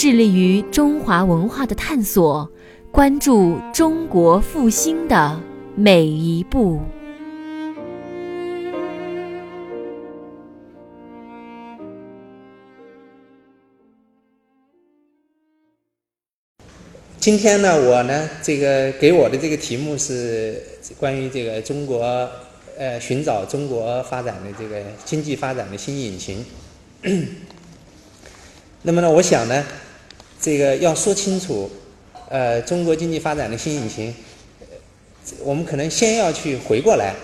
致力于中华文化的探索，关注中国复兴的每一步。今天呢，我呢，这个给我的这个题目是关于这个中国，呃，寻找中国发展的这个经济发展的新引擎。那么呢，我想呢，这个要说清楚，呃，中国经济发展的新引擎，我们可能先要去回过来，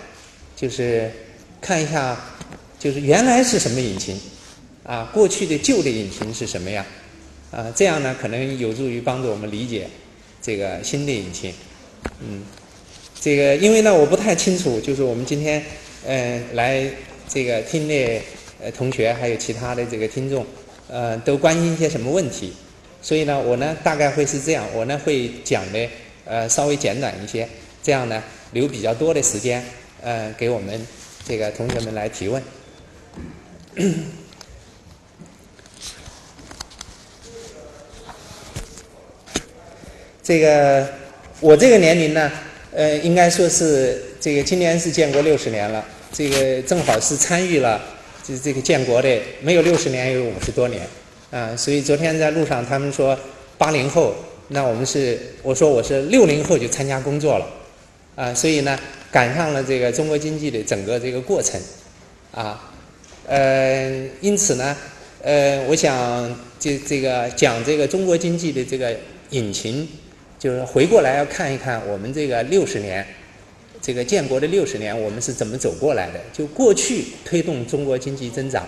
就是看一下，就是原来是什么引擎，啊，过去的旧的引擎是什么样。啊，这样呢，可能有助于帮助我们理解这个新的引擎。嗯，这个因为呢，我不太清楚，就是我们今天嗯来这个听的呃同学，还有其他的这个听众，呃，都关心一些什么问题。所以呢，我呢大概会是这样，我呢会讲的呃稍微简短一些，这样呢留比较多的时间呃给我们这个同学们来提问。这个我这个年龄呢，呃，应该说是这个今年是建国六十年了，这个正好是参与了这这个建国的，没有六十年有五十多年，啊，所以昨天在路上他们说八零后，那我们是我说我是六零后就参加工作了，啊，所以呢赶上了这个中国经济的整个这个过程，啊，呃，因此呢，呃，我想这这个讲这个中国经济的这个引擎。就是回过来要看一看我们这个六十年，这个建国的六十年，我们是怎么走过来的？就过去推动中国经济增长，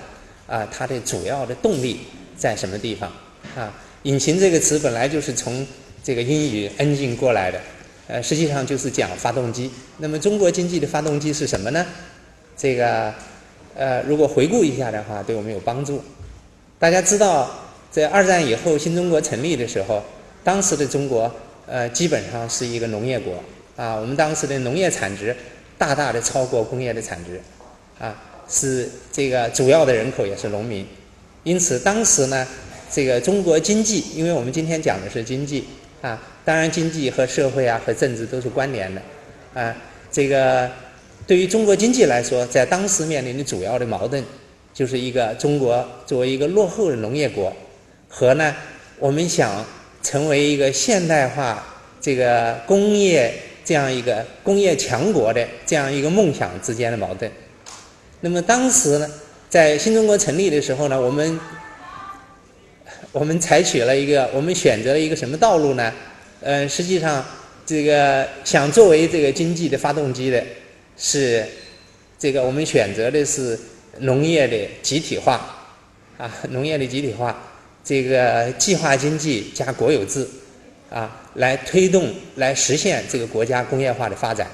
啊，它的主要的动力在什么地方？啊，引擎这个词本来就是从这个英语 engine 过来的，呃，实际上就是讲发动机。那么中国经济的发动机是什么呢？这个，呃，如果回顾一下的话，对我们有帮助。大家知道，在二战以后新中国成立的时候，当时的中国。呃，基本上是一个农业国啊，我们当时的农业产值大大的超过工业的产值，啊，是这个主要的人口也是农民，因此当时呢，这个中国经济，因为我们今天讲的是经济啊，当然经济和社会啊和政治都是关联的，啊，这个对于中国经济来说，在当时面临的主要的矛盾，就是一个中国作为一个落后的农业国，和呢我们想。成为一个现代化这个工业这样一个工业强国的这样一个梦想之间的矛盾。那么当时呢，在新中国成立的时候呢，我们我们采取了一个，我们选择了一个什么道路呢？嗯，实际上这个想作为这个经济的发动机的，是这个我们选择的是农业的集体化啊，农业的集体化。这个计划经济加国有制，啊，来推动、来实现这个国家工业化的发展，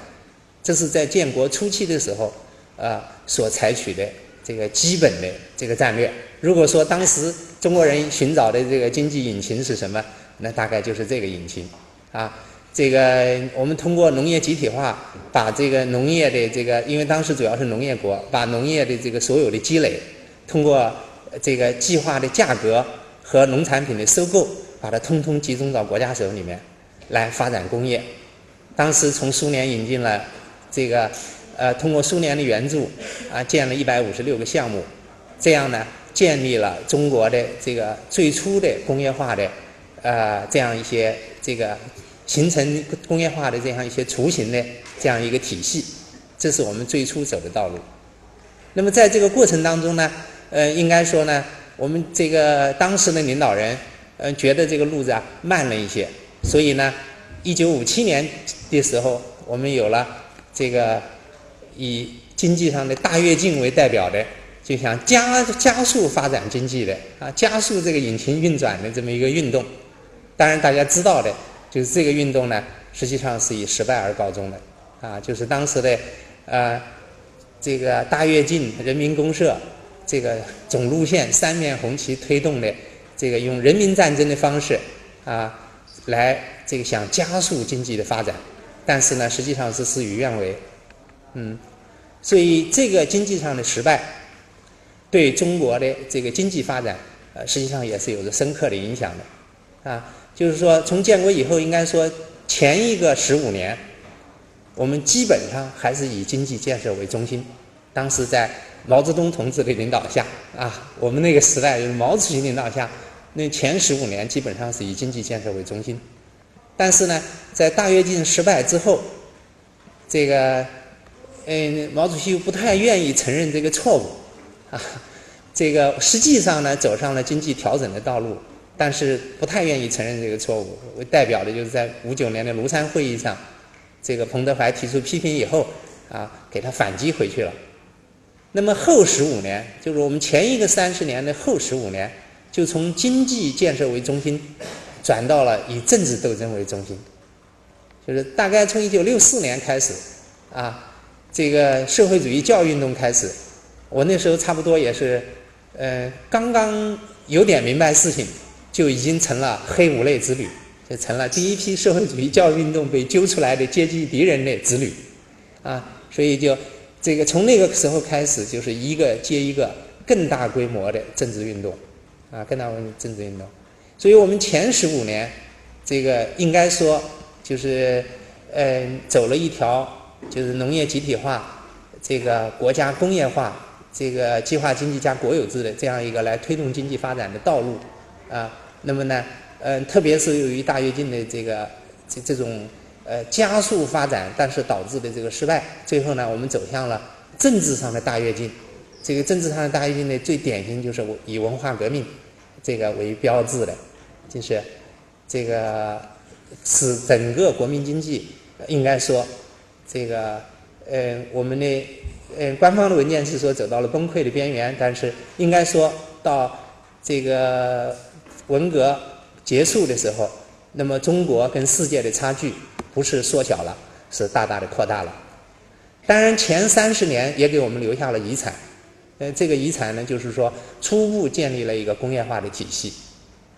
这是在建国初期的时候，啊，所采取的这个基本的这个战略。如果说当时中国人寻找的这个经济引擎是什么，那大概就是这个引擎，啊，这个我们通过农业集体化，把这个农业的这个，因为当时主要是农业国，把农业的这个所有的积累，通过这个计划的价格。和农产品的收购，把它通通集中到国家手里面，来发展工业。当时从苏联引进了这个，呃，通过苏联的援助，啊，建了一百五十六个项目，这样呢，建立了中国的这个最初的工业化的，呃，这样一些这个形成工业化的这样一些雏形的这样一个体系。这是我们最初走的道路。那么在这个过程当中呢，呃，应该说呢。我们这个当时的领导人，嗯，觉得这个路子啊慢了一些，所以呢，一九五七年的时候，我们有了这个以经济上的大跃进为代表的就想加加速发展经济的啊，加速这个引擎运转的这么一个运动。当然，大家知道的，就是这个运动呢，实际上是以失败而告终的。啊，就是当时的呃这个大跃进、人民公社这个总路线三面红旗推动的这个用人民战争的方式啊来这个想加速经济的发展，但是呢，实际上是事与愿违，嗯，所以这个经济上的失败。对中国的这个经济发展，呃，实际上也是有着深刻的影响的，啊，就是说从建国以后，应该说前一个十五年，我们基本上还是以经济建设为中心。当时在毛泽东同志的领导下，啊，我们那个时代就是毛主席领导下，那前十五年基本上是以经济建设为中心。但是呢，在大跃进失败之后，这个，嗯，毛主席又不太愿意承认这个错误。啊，这个实际上呢，走上了经济调整的道路，但是不太愿意承认这个错误。为代表的就是在五九年的庐山会议上，这个彭德怀提出批评以后，啊，给他反击回去了。那么后十五年，就是我们前一个三十年的后十五年，就从经济建设为中心，转到了以政治斗争为中心。就是大概从一九六四年开始，啊，这个社会主义教育运动开始。我那时候差不多也是，呃，刚刚有点明白事情，就已经成了黑五类子女，就成了第一批社会主义教育运动被揪出来的阶级敌人的子女，啊，所以就这个从那个时候开始，就是一个接一个更大规模的政治运动，啊，更大规模政治运动。所以我们前十五年，这个应该说就是，呃，走了一条就是农业集体化，这个国家工业化。这个计划经济加国有制的这样一个来推动经济发展的道路，啊，那么呢，嗯，特别是由于大跃进的这个这这种呃加速发展，但是导致的这个失败，最后呢，我们走向了政治上的大跃进。这个政治上的大跃进呢，最典型就是以文化革命这个为标志的，就是这个使整个国民经济应该说这个呃我们的。嗯，官方的文件是说走到了崩溃的边缘，但是应该说到这个文革结束的时候，那么中国跟世界的差距不是缩小了，是大大的扩大了。当然，前三十年也给我们留下了遗产。呃，这个遗产呢，就是说初步建立了一个工业化的体系，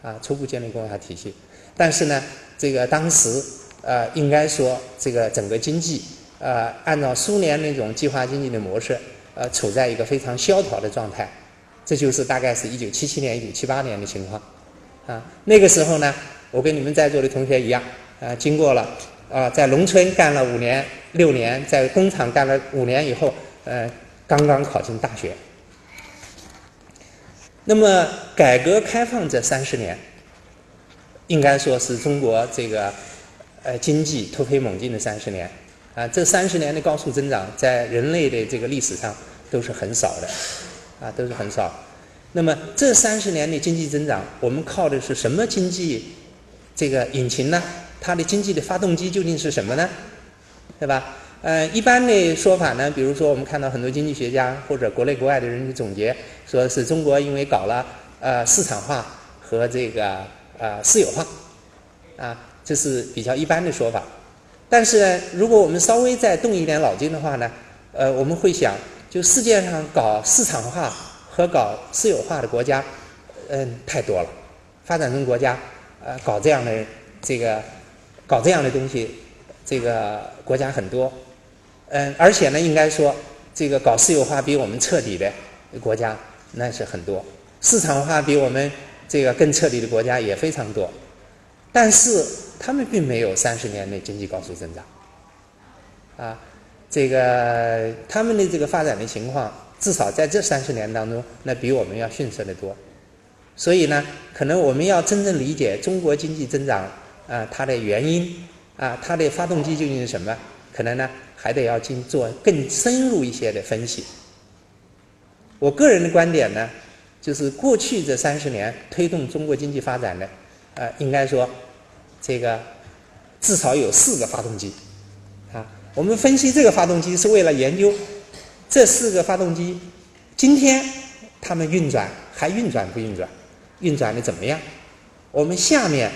啊，初步建立工业化体系。但是呢，这个当时呃，应该说这个整个经济。呃，按照苏联那种计划经济的模式，呃，处在一个非常萧条的状态，这就是大概是一九七七年、一九七八年的情况。啊，那个时候呢，我跟你们在座的同学一样，啊，经过了啊，在农村干了五年、六年，在工厂干了五年以后，呃，刚刚考进大学。那么，改革开放这三十年，应该说是中国这个呃经济突飞猛进的三十年。啊，这三十年的高速增长，在人类的这个历史上都是很少的，啊，都是很少。那么这三十年的经济增长，我们靠的是什么经济这个引擎呢？它的经济的发动机究竟是什么呢？对吧？呃，一般的说法呢，比如说我们看到很多经济学家或者国内国外的人的总结，说是中国因为搞了呃市场化和这个呃私有化，啊，这是比较一般的说法。但是呢，如果我们稍微再动一点脑筋的话呢，呃，我们会想，就世界上搞市场化和搞私有化的国家，嗯，太多了。发展中国家，呃，搞这样的这个，搞这样的东西，这个国家很多。嗯，而且呢，应该说，这个搞私有化比我们彻底的国家那是很多，市场化比我们这个更彻底的国家也非常多。但是。他们并没有三十年内经济高速增长，啊，这个他们的这个发展的情况，至少在这三十年当中，那比我们要逊色的多。所以呢，可能我们要真正理解中国经济增长啊，它的原因啊，它的发动机究竟是什么，可能呢还得要经做更深入一些的分析。我个人的观点呢，就是过去这三十年推动中国经济发展的，呃，应该说。这个至少有四个发动机，啊，我们分析这个发动机是为了研究这四个发动机今天它们运转还运转不运转？运转的怎么样？我们下面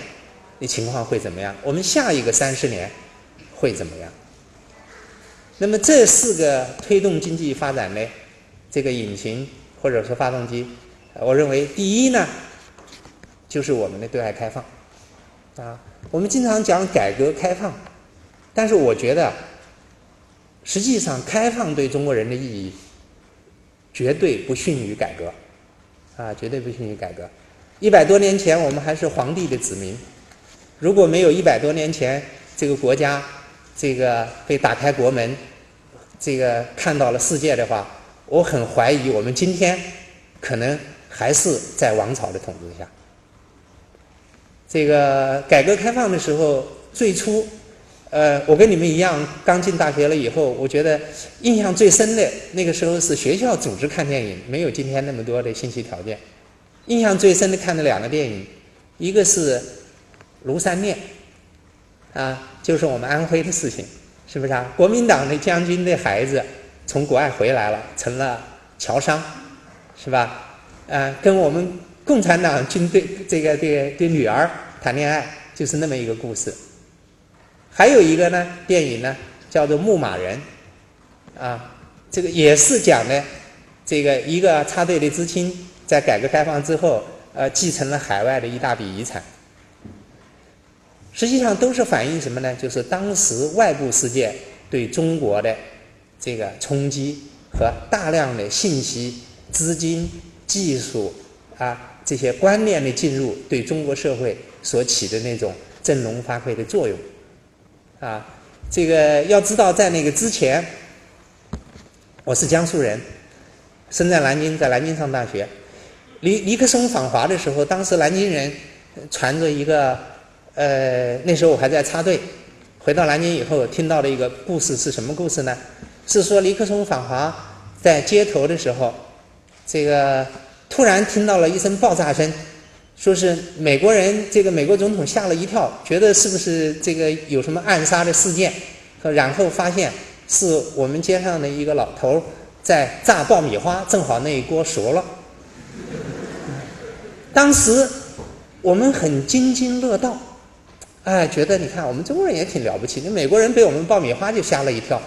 的情况会怎么样？我们下一个三十年会怎么样？那么这四个推动经济发展的这个引擎或者说发动机，我认为第一呢，就是我们的对外开放啊。我们经常讲改革开放，但是我觉得，实际上开放对中国人的意义，绝对不逊于改革，啊，绝对不逊于改革。一百多年前，我们还是皇帝的子民，如果没有一百多年前这个国家这个被打开国门，这个看到了世界的话，我很怀疑我们今天可能还是在王朝的统治下。这个改革开放的时候，最初，呃，我跟你们一样，刚进大学了以后，我觉得印象最深的那个时候是学校组织看电影，没有今天那么多的信息条件。印象最深的看的两个电影，一个是《庐山恋》，啊，就是我们安徽的事情，是不是啊？国民党的将军的孩子从国外回来了，成了侨商，是吧？啊，跟我们。共产党军队这个这个的女儿谈恋爱，就是那么一个故事。还有一个呢，电影呢叫做《牧马人》，啊，这个也是讲的这个一个插队的知青在改革开放之后，呃，继承了海外的一大笔遗产。实际上都是反映什么呢？就是当时外部世界对中国的这个冲击和大量的信息、资金、技术啊。这些观念的进入对中国社会所起的那种振聋发聩的作用，啊，这个要知道，在那个之前，我是江苏人，生在南京，在南京上大学。尼尼克松访华的时候，当时南京人传着一个，呃，那时候我还在插队，回到南京以后听到的一个故事是什么故事呢？是说尼克松访华在街头的时候，这个。突然听到了一声爆炸声，说是美国人，这个美国总统吓了一跳，觉得是不是这个有什么暗杀的事件，然后发现是我们街上的一个老头在炸爆米花，正好那一锅熟了。当时我们很津津乐道，哎，觉得你看我们中国人也挺了不起，那美国人被我们爆米花就吓了一跳。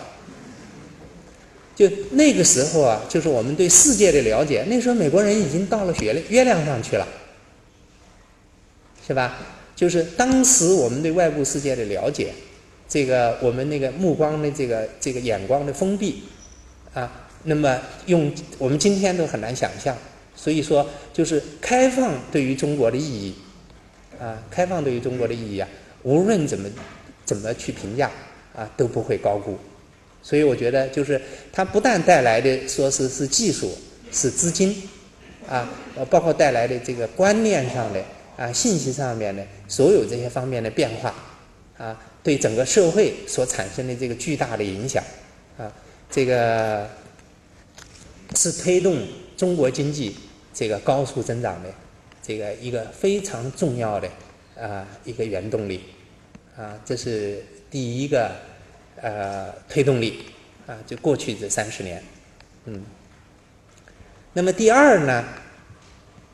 就那个时候啊，就是我们对世界的了解。那时候美国人已经到了月月亮上去了，是吧？就是当时我们对外部世界的了解，这个我们那个目光的这个这个眼光的封闭啊，那么用我们今天都很难想象。所以说，就是开放对于中国的意义啊，开放对于中国的意义啊，无论怎么怎么去评价啊，都不会高估。所以我觉得，就是它不但带来的说是是技术、是资金，啊，包括带来的这个观念上的啊、信息上面的所有这些方面的变化，啊，对整个社会所产生的这个巨大的影响，啊，这个是推动中国经济这个高速增长的这个一个非常重要的啊一个原动力，啊，这是第一个。呃，推动力啊，就过去这三十年，嗯。那么第二呢，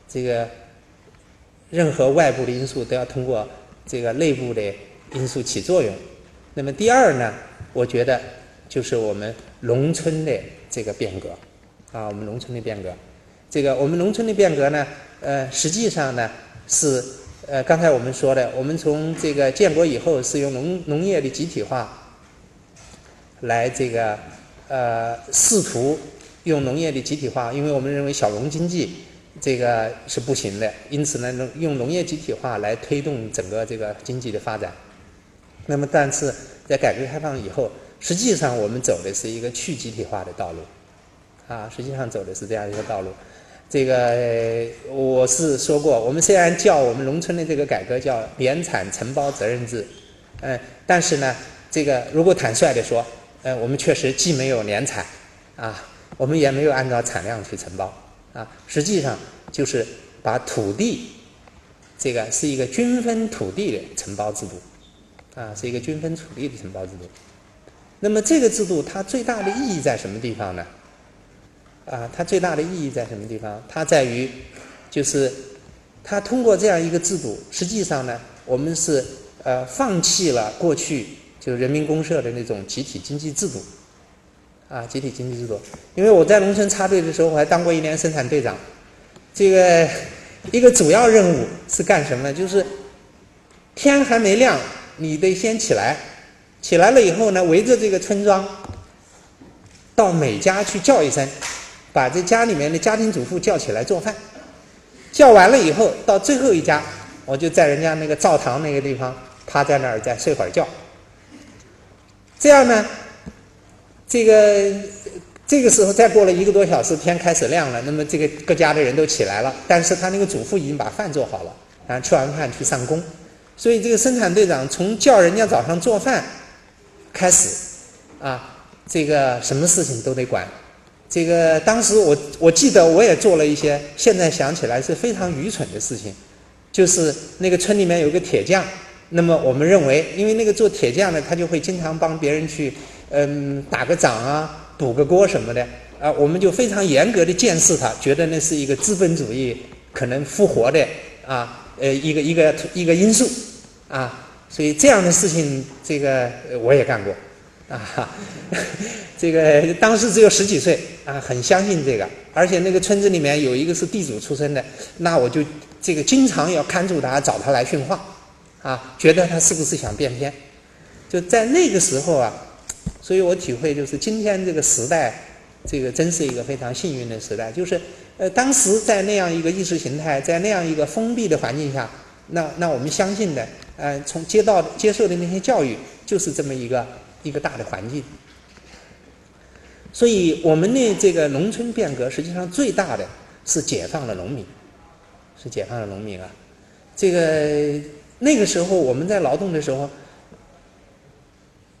这个任何外部的因素都要通过这个内部的因素起作用。那么第二呢，我觉得就是我们农村的这个变革啊，我们农村的变革。这个我们农村的变革呢，呃，实际上呢是呃，刚才我们说的，我们从这个建国以后是用农农业的集体化。来这个呃，试图用农业的集体化，因为我们认为小农经济这个是不行的，因此呢，用农业集体化来推动整个这个经济的发展。那么，但是在改革开放以后，实际上我们走的是一个去集体化的道路，啊，实际上走的是这样一个道路。这个我是说过，我们虽然叫我们农村的这个改革叫联产承包责任制，嗯，但是呢，这个如果坦率的说，呃，我们确实既没有年产，啊，我们也没有按照产量去承包，啊，实际上就是把土地，这个是一个均分土地的承包制度，啊，是一个均分土地的承包制度。那么这个制度它最大的意义在什么地方呢？啊，它最大的意义在什么地方？它在于，就是它通过这样一个制度，实际上呢，我们是呃放弃了过去就是人民公社的那种集体经济制度，啊，集体经济制度。因为我在农村插队的时候，我还当过一年生产队长。这个一个主要任务是干什么呢？就是天还没亮，你得先起来，起来了以后呢，围着这个村庄，到每家去叫一声。把这家里面的家庭主妇叫起来做饭，叫完了以后，到最后一家，我就在人家那个灶堂那个地方趴在那儿再睡会儿觉。这样呢，这个这个时候再过了一个多小时，天开始亮了，那么这个各家的人都起来了，但是他那个主妇已经把饭做好了，然后，吃完饭去上工，所以这个生产队长从叫人家早上做饭开始，啊，这个什么事情都得管。这个当时我我记得我也做了一些，现在想起来是非常愚蠢的事情，就是那个村里面有个铁匠，那么我们认为，因为那个做铁匠的他就会经常帮别人去，嗯，打个掌啊，补个锅什么的，啊，我们就非常严格的监视他，觉得那是一个资本主义可能复活的啊，呃，一个一个一个因素，啊，所以这样的事情，这个我也干过。啊，这个当时只有十几岁啊，很相信这个，而且那个村子里面有一个是地主出身的，那我就这个经常要看住他，找他来训话，啊，觉得他是不是想变天？就在那个时候啊，所以我体会就是今天这个时代，这个真是一个非常幸运的时代，就是呃，当时在那样一个意识形态，在那样一个封闭的环境下，那那我们相信的，呃，从接到接受的那些教育，就是这么一个。一个大的环境，所以我们的这个农村变革实际上最大的是解放了农民，是解放了农民啊。这个那个时候我们在劳动的时候，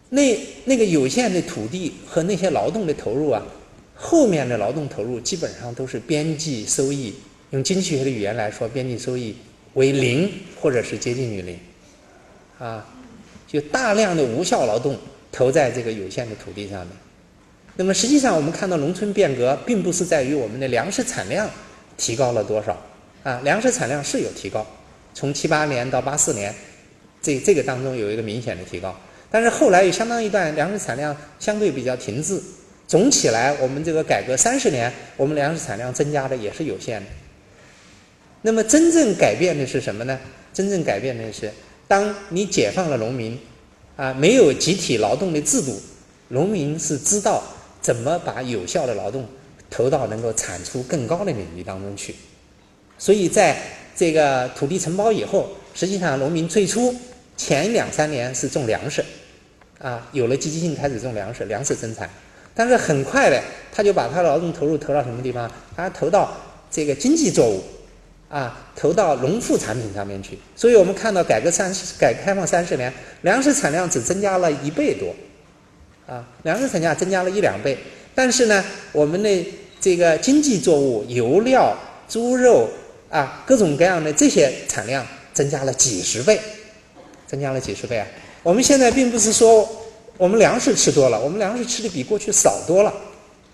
那那个有限的土地和那些劳动的投入啊，后面的劳动投入基本上都是边际收益，用经济学的语言来说，边际收益为零或者是接近于零，啊，就大量的无效劳动。投在这个有限的土地上面，那么实际上我们看到农村变革，并不是在于我们的粮食产量提高了多少啊，粮食产量是有提高，从七八年到八四年，这这个当中有一个明显的提高，但是后来有相当一段粮食产量相对比较停滞，总起来我们这个改革三十年，我们粮食产量增加的也是有限的。那么真正改变的是什么呢？真正改变的是，当你解放了农民。啊，没有集体劳动的制度，农民是知道怎么把有效的劳动投到能够产出更高的领域当中去。所以在这个土地承包以后，实际上农民最初前两三年是种粮食，啊，有了积极性开始种粮食，粮食增产。但是很快的，他就把他劳动投入投到什么地方？他投到这个经济作物。啊，投到农副产品上面去，所以我们看到改革三、改革开放三十年，粮食产量只增加了一倍多，啊，粮食产量增加了一两倍，但是呢，我们的这个经济作物、油料、猪肉啊，各种各样的这些产量增加了几十倍，增加了几十倍啊！我们现在并不是说我们粮食吃多了，我们粮食吃的比过去少多了，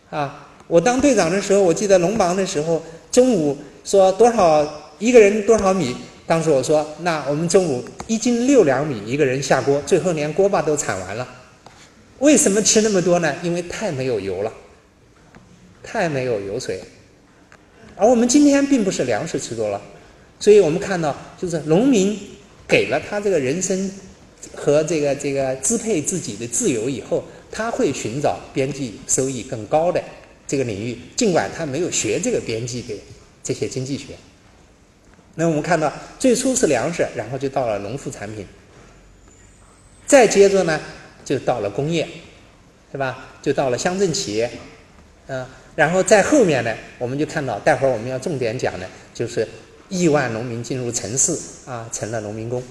啊，我当队长的时候，我记得农忙的时候，中午。说多少一个人多少米？当时我说，那我们中午一斤六两米，一个人下锅，最后连锅巴都铲完了。为什么吃那么多呢？因为太没有油了，太没有油水。而我们今天并不是粮食吃多了，所以我们看到，就是农民给了他这个人生和这个这个支配自己的自由以后，他会寻找边际收益更高的这个领域，尽管他没有学这个边际的。这些经济学，那我们看到最初是粮食，然后就到了农副产品，再接着呢就到了工业，是吧？就到了乡镇企业，嗯，然后在后面呢，我们就看到，待会儿我们要重点讲的，就是亿万农民进入城市啊，成了农民工，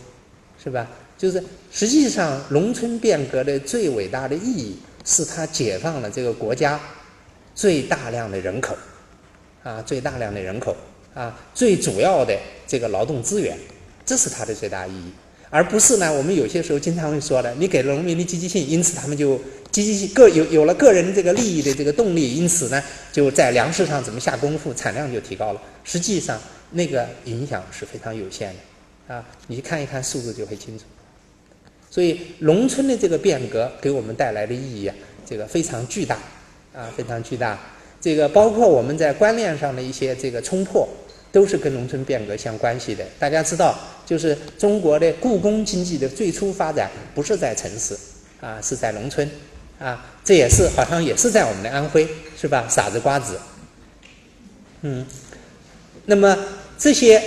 是吧？就是实际上农村变革的最伟大的意义，是它解放了这个国家最大量的人口。啊，最大量的人口啊，最主要的这个劳动资源，这是它的最大意义，而不是呢，我们有些时候经常会说的，你给了农民的积极性，因此他们就积极性个有有了个人这个利益的这个动力，因此呢，就在粮食上怎么下功夫，产量就提高了。实际上，那个影响是非常有限的，啊，你看一看数字就会清楚。所以，农村的这个变革给我们带来的意义啊，这个非常巨大，啊，非常巨大。这个包括我们在观念上的一些这个冲破，都是跟农村变革相关系的。大家知道，就是中国的故宫经济的最初发展不是在城市，啊，是在农村。啊，这也是好像也是在我们的安徽，是吧？傻子瓜子，嗯，那么这些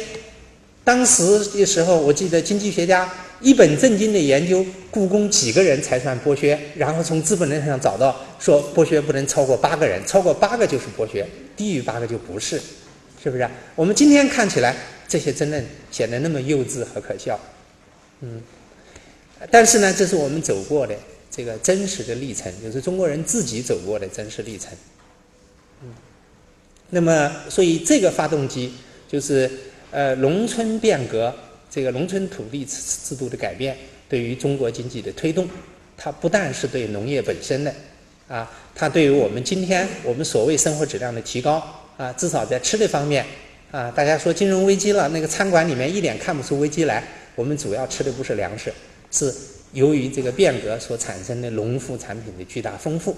当时的时候，我记得经济学家一本正经的研究故宫几个人才算剥削，然后从资本论上找到说剥削不能超过八个人，超过八个就是剥削，低于八个就不是，是不是？我们今天看起来这些争论显得那么幼稚和可笑，嗯，但是呢，这是我们走过的。这个真实的历程，就是中国人自己走过的真实历程。嗯，那么，所以这个发动机就是呃，农村变革，这个农村土地制度的改变，对于中国经济的推动，它不但是对农业本身的啊，它对于我们今天我们所谓生活质量的提高啊，至少在吃的方面啊，大家说金融危机了，那个餐馆里面一点看不出危机来，我们主要吃的不是粮食，是。由于这个变革所产生的农副产品的巨大丰富，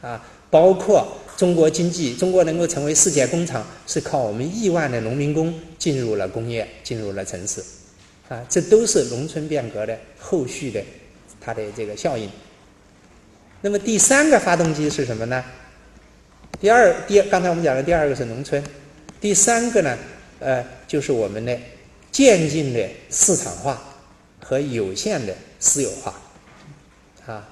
啊，包括中国经济，中国能够成为世界工厂，是靠我们亿万的农民工进入了工业，进入了城市，啊，这都是农村变革的后续的它的这个效应。那么第三个发动机是什么呢？第二，第刚才我们讲的第二个是农村，第三个呢，呃，就是我们的渐进的市场化和有限的。私有化，啊，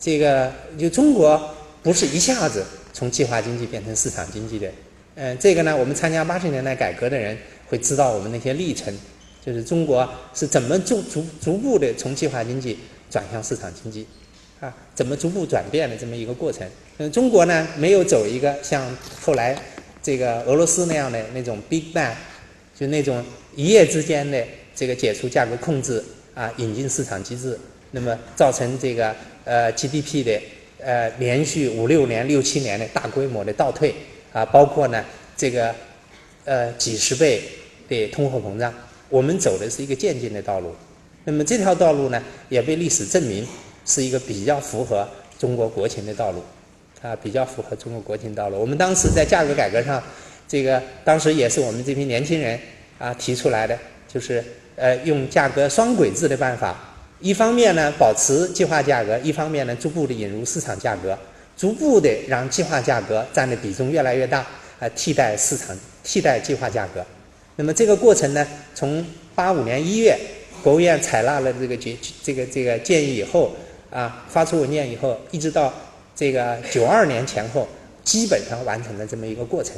这个就中国不是一下子从计划经济变成市场经济的，嗯，这个呢，我们参加八十年代改革的人会知道我们那些历程，就是中国是怎么逐逐逐步的从计划经济转向市场经济，啊，怎么逐步转变的这么一个过程。嗯，中国呢没有走一个像后来这个俄罗斯那样的那种 big bang，就那种一夜之间的。这个解除价格控制啊，引进市场机制，那么造成这个呃 GDP 的呃连续五六年、六七年的大规模的倒退啊，包括呢这个呃几十倍的通货膨胀，我们走的是一个渐进的道路。那么这条道路呢，也被历史证明是一个比较符合中国国情的道路啊，比较符合中国国情道路。我们当时在价格改革上，这个当时也是我们这批年轻人啊提出来的，就是。呃，用价格双轨制的办法，一方面呢保持计划价格，一方面呢逐步的引入市场价格，逐步的让计划价格占的比重越来越大，啊，替代市场，替代计划价格。那么这个过程呢，从八五年一月，国务院采纳了这个决这个这个建议以后，啊，发出文件以后，一直到这个九二年前后，基本上完成了这么一个过程。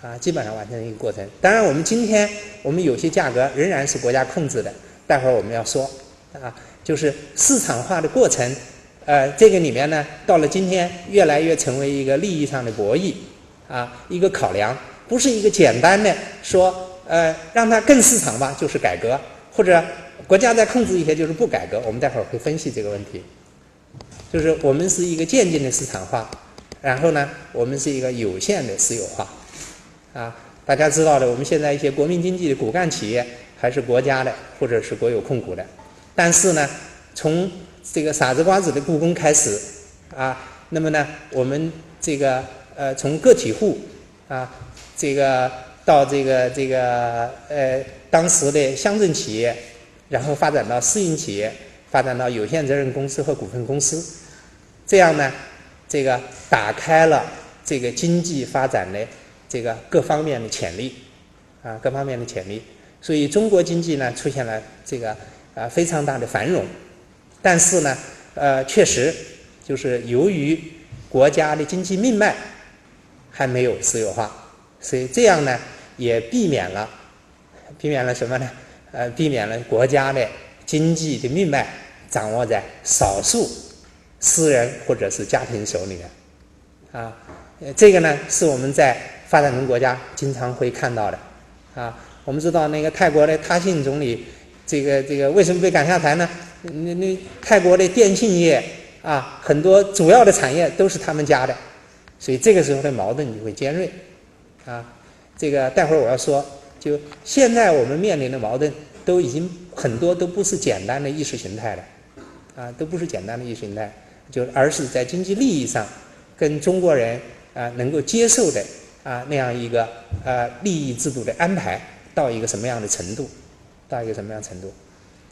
啊，基本上完成一个过程。当然，我们今天我们有些价格仍然是国家控制的。待会儿我们要说，啊，就是市场化的过程，呃，这个里面呢，到了今天越来越成为一个利益上的博弈，啊，一个考量，不是一个简单的说，呃，让它更市场化就是改革，或者国家再控制一些就是不改革。我们待会儿会分析这个问题，就是我们是一个渐进的市场化，然后呢，我们是一个有限的私有化。啊，大家知道的，我们现在一些国民经济的骨干企业还是国家的，或者是国有控股的。但是呢，从这个傻子瓜子的故宫开始，啊，那么呢，我们这个呃，从个体户啊，这个到这个这个呃，当时的乡镇企业，然后发展到私营企业，发展到有限责任公司和股份公司，这样呢，这个打开了这个经济发展的。这个各方面的潜力，啊，各方面的潜力，所以中国经济呢出现了这个啊非常大的繁荣，但是呢，呃，确实就是由于国家的经济命脉还没有私有化，所以这样呢也避免了避免了什么呢？呃，避免了国家的经济的命脉掌握在少数私人或者是家庭手里面，啊，这个呢是我们在。发展中国家经常会看到的，啊，我们知道那个泰国的他信总理，这个这个为什么被赶下台呢？那那泰国的电信业啊，很多主要的产业都是他们家的，所以这个时候的矛盾就会尖锐啊。这个待会儿我要说，就现在我们面临的矛盾都已经很多都不是简单的意识形态了啊，都不是简单的意识形态，就而是在经济利益上跟中国人啊能够接受的啊那样一个呃利益制度的安排到一个什么样的程度，到一个什么样程度。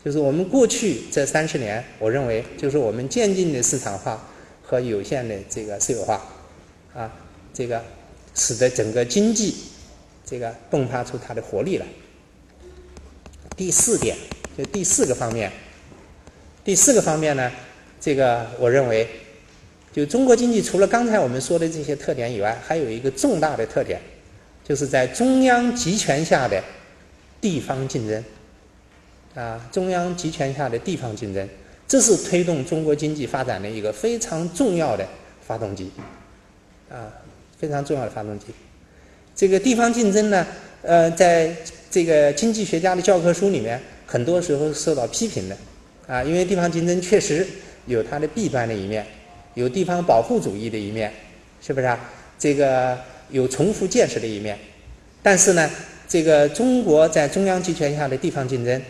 就是我们过去这三十年，我认为就是我们渐进的市场化和有限的这个私有化，啊，这个使得整个经济这个迸发出它的活力来。第四点，就第四个方面，第四个方面呢，这个我认为，就中国经济除了刚才我们说的这些特点以外，还有一个重大的特点，就是在中央集权下的地方竞争。啊，中央集权下的地方竞争，这是推动中国经济发展的一个非常重要的发动机，啊，非常重要的发动机。这个地方竞争呢，呃，在这个经济学家的教科书里面，很多时候受到批评的，啊，因为地方竞争确实有它的弊端的一面，有地方保护主义的一面，是不是啊？这个有重复建设的一面，但是呢，这个中国在中央集权下的地方竞争。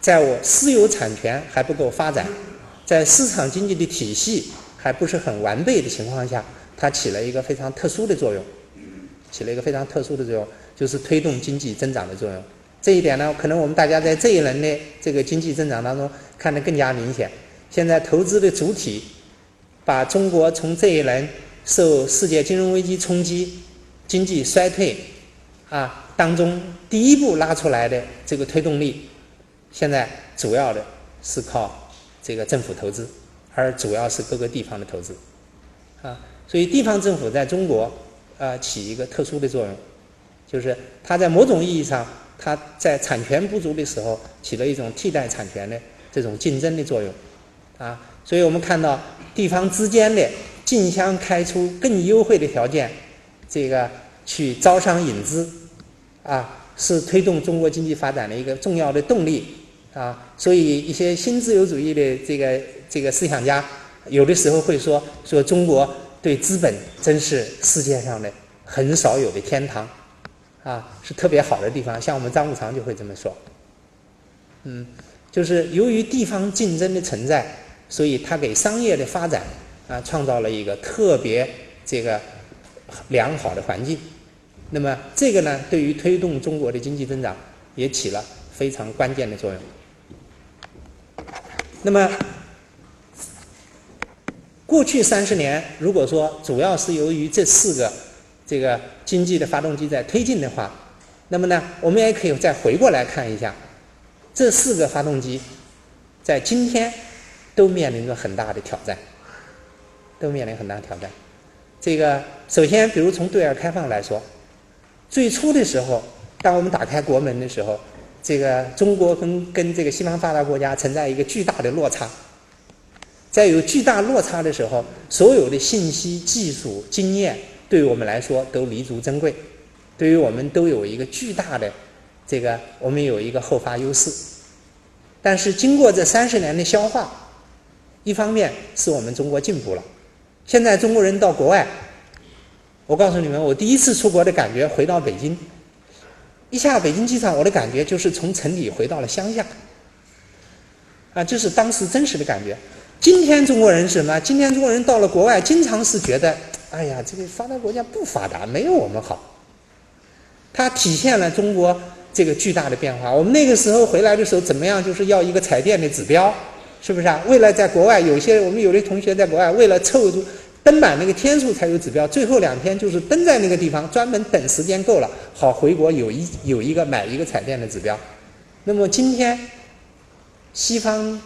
在我私有产权还不够发展，在市场经济的体系还不是很完备的情况下，它起了一个非常特殊的作用，起了一个非常特殊的作用，就是推动经济增长的作用。这一点呢，可能我们大家在这一轮的这个经济增长当中看得更加明显。现在投资的主体把中国从这一轮受世界金融危机冲击、经济衰退啊当中第一步拉出来的这个推动力。现在主要的是靠这个政府投资，而主要是各个地方的投资，啊，所以地方政府在中国啊起一个特殊的作用，就是它在某种意义上，它在产权不足的时候起了一种替代产权的这种竞争的作用，啊，所以我们看到地方之间的竞相开出更优惠的条件，这个去招商引资，啊，是推动中国经济发展的一个重要的动力。啊，所以一些新自由主义的这个这个思想家，有的时候会说说中国对资本真是世界上的很少有的天堂，啊，是特别好的地方。像我们张五常就会这么说，嗯，就是由于地方竞争的存在，所以它给商业的发展啊创造了一个特别这个良好的环境。那么这个呢，对于推动中国的经济增长也起了非常关键的作用。那么，过去三十年，如果说主要是由于这四个这个经济的发动机在推进的话，那么呢，我们也可以再回过来看一下，这四个发动机在今天都面临着很大的挑战，都面临很大的挑战。这个首先，比如从对外开放来说，最初的时候，当我们打开国门的时候。这个中国跟跟这个西方发达国家存在一个巨大的落差，在有巨大落差的时候，所有的信息、技术、经验，对于我们来说都弥足珍贵，对于我们都有一个巨大的这个我们有一个后发优势。但是经过这三十年的消化，一方面是我们中国进步了，现在中国人到国外，我告诉你们，我第一次出国的感觉，回到北京。一下北京机场，我的感觉就是从城里回到了乡下，啊，这是当时真实的感觉。今天中国人是什么？今天中国人到了国外，经常是觉得，哎呀，这个发达国家不发达，没有我们好。它体现了中国这个巨大的变化。我们那个时候回来的时候怎么样？就是要一个彩电的指标，是不是啊？为了在国外，有些我们有的同学在国外，为了凑住。登满那个天数才有指标，最后两天就是登在那个地方，专门等时间够了，好回国有一有一个买一个彩电的指标。那么今天，西方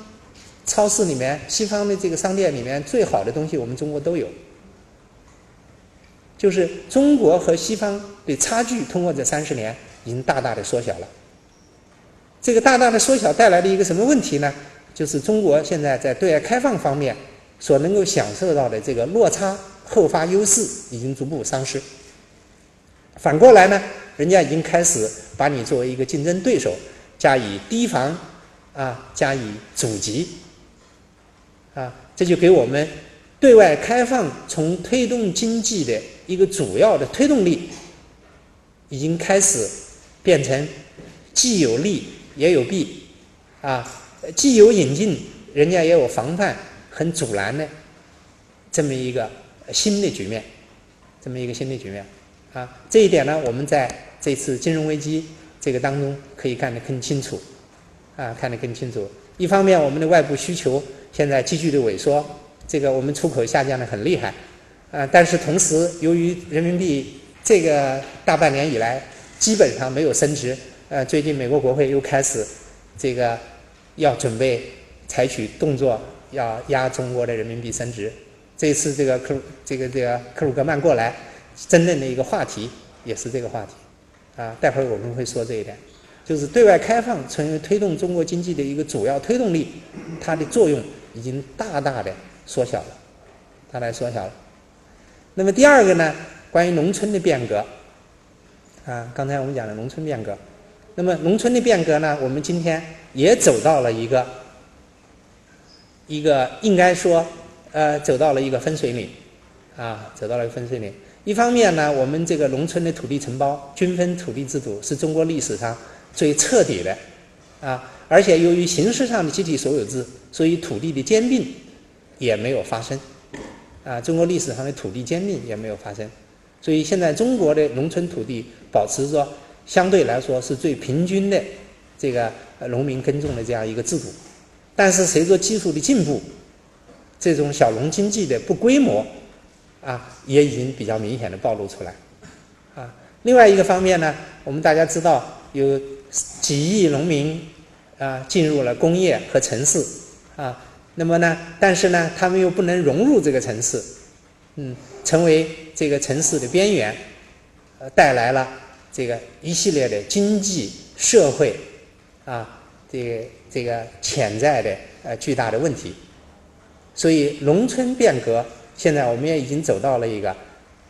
超市里面、西方的这个商店里面最好的东西，我们中国都有。就是中国和西方的差距，通过这三十年已经大大的缩小了。这个大大的缩小带来的一个什么问题呢？就是中国现在在对外开放方面。所能够享受到的这个落差后发优势已经逐步丧失。反过来呢，人家已经开始把你作为一个竞争对手，加以提防啊，加以阻击啊，这就给我们对外开放从推动经济的一个主要的推动力，已经开始变成既有利也有弊，啊，既有引进，人家也有防范，很阻拦的这么一个新的局面，这么一个新的局面，啊，这一点呢，我们在这次金融危机这个当中可以看得更清楚，啊，看得更清楚。一方面，我们的外部需求现在急剧的萎缩，这个我们出口下降的很厉害，啊，但是同时，由于人民币这个大半年以来基本上没有升值，呃，最近美国国会又开始这个要准备采取动作，要压中国的人民币升值。这次这个克这个这个克鲁格曼过来，争论的一个话题也是这个话题，啊，待会儿我们会说这一点。就是对外开放成为推动中国经济的一个主要推动力，它的作用已经大大的缩小了，大大缩小了。那么第二个呢，关于农村的变革，啊，刚才我们讲的农村变革，那么农村的变革呢，我们今天也走到了一个一个应该说，呃，走到了一个分水岭，啊，走到了一个分水岭。一方面呢，我们这个农村的土地承包、均分土地制度是中国历史上。最彻底的，啊，而且由于形式上的集体所有制，所以土地的兼并也没有发生，啊，中国历史上的土地兼并也没有发生，所以现在中国的农村土地保持着相对来说是最平均的这个农民耕种的这样一个制度，但是随着技术的进步，这种小农经济的不规模，啊，也已经比较明显的暴露出来，啊，另外一个方面呢，我们大家知道有。几亿农民啊进入了工业和城市啊，那么呢，但是呢，他们又不能融入这个城市，嗯，成为这个城市的边缘，呃，带来了这个一系列的经济社会啊，这个这个潜在的呃巨大的问题。所以，农村变革现在我们也已经走到了一个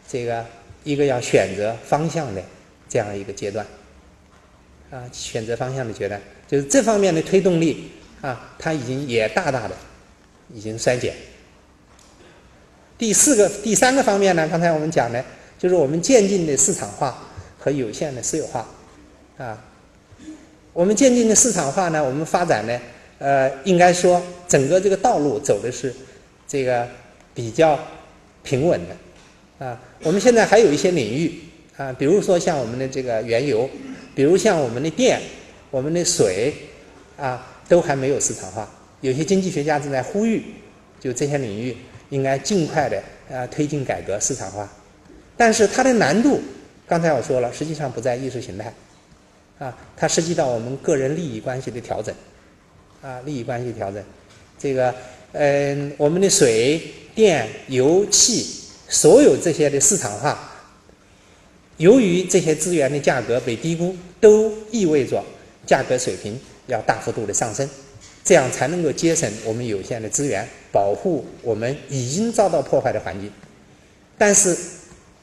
这个一个要选择方向的这样一个阶段。啊，选择方向的阶段，就是这方面的推动力啊，它已经也大大的已经衰减。第四个、第三个方面呢，刚才我们讲的，就是我们渐进的市场化和有限的私有化啊。我们渐进的市场化呢，我们发展呢，呃，应该说整个这个道路走的是这个比较平稳的啊。我们现在还有一些领域啊，比如说像我们的这个原油。比如像我们的电、我们的水，啊，都还没有市场化。有些经济学家正在呼吁，就这些领域应该尽快的啊推进改革市场化。但是它的难度，刚才我说了，实际上不在意识形态，啊，它涉及到我们个人利益关系的调整，啊，利益关系调整。这个，嗯，我们的水电油气，所有这些的市场化。由于这些资源的价格被低估，都意味着价格水平要大幅度的上升，这样才能够节省我们有限的资源，保护我们已经遭到破坏的环境。但是，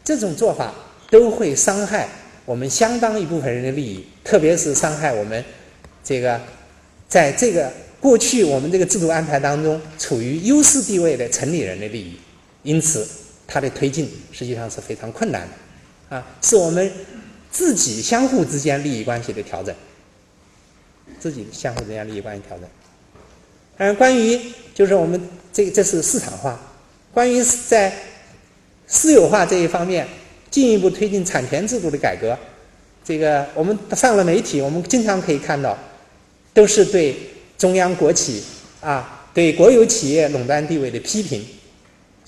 这种做法都会伤害我们相当一部分人的利益，特别是伤害我们这个在这个过去我们这个制度安排当中处于优势地位的城里人的利益。因此，它的推进实际上是非常困难的。啊，是我们自己相互之间利益关系的调整，自己相互之间利益关系调整。嗯，关于就是我们这这是市场化，关于在私有化这一方面进一步推进产权制度的改革，这个我们上了媒体，我们经常可以看到，都是对中央国企啊，对国有企业垄断地位的批评，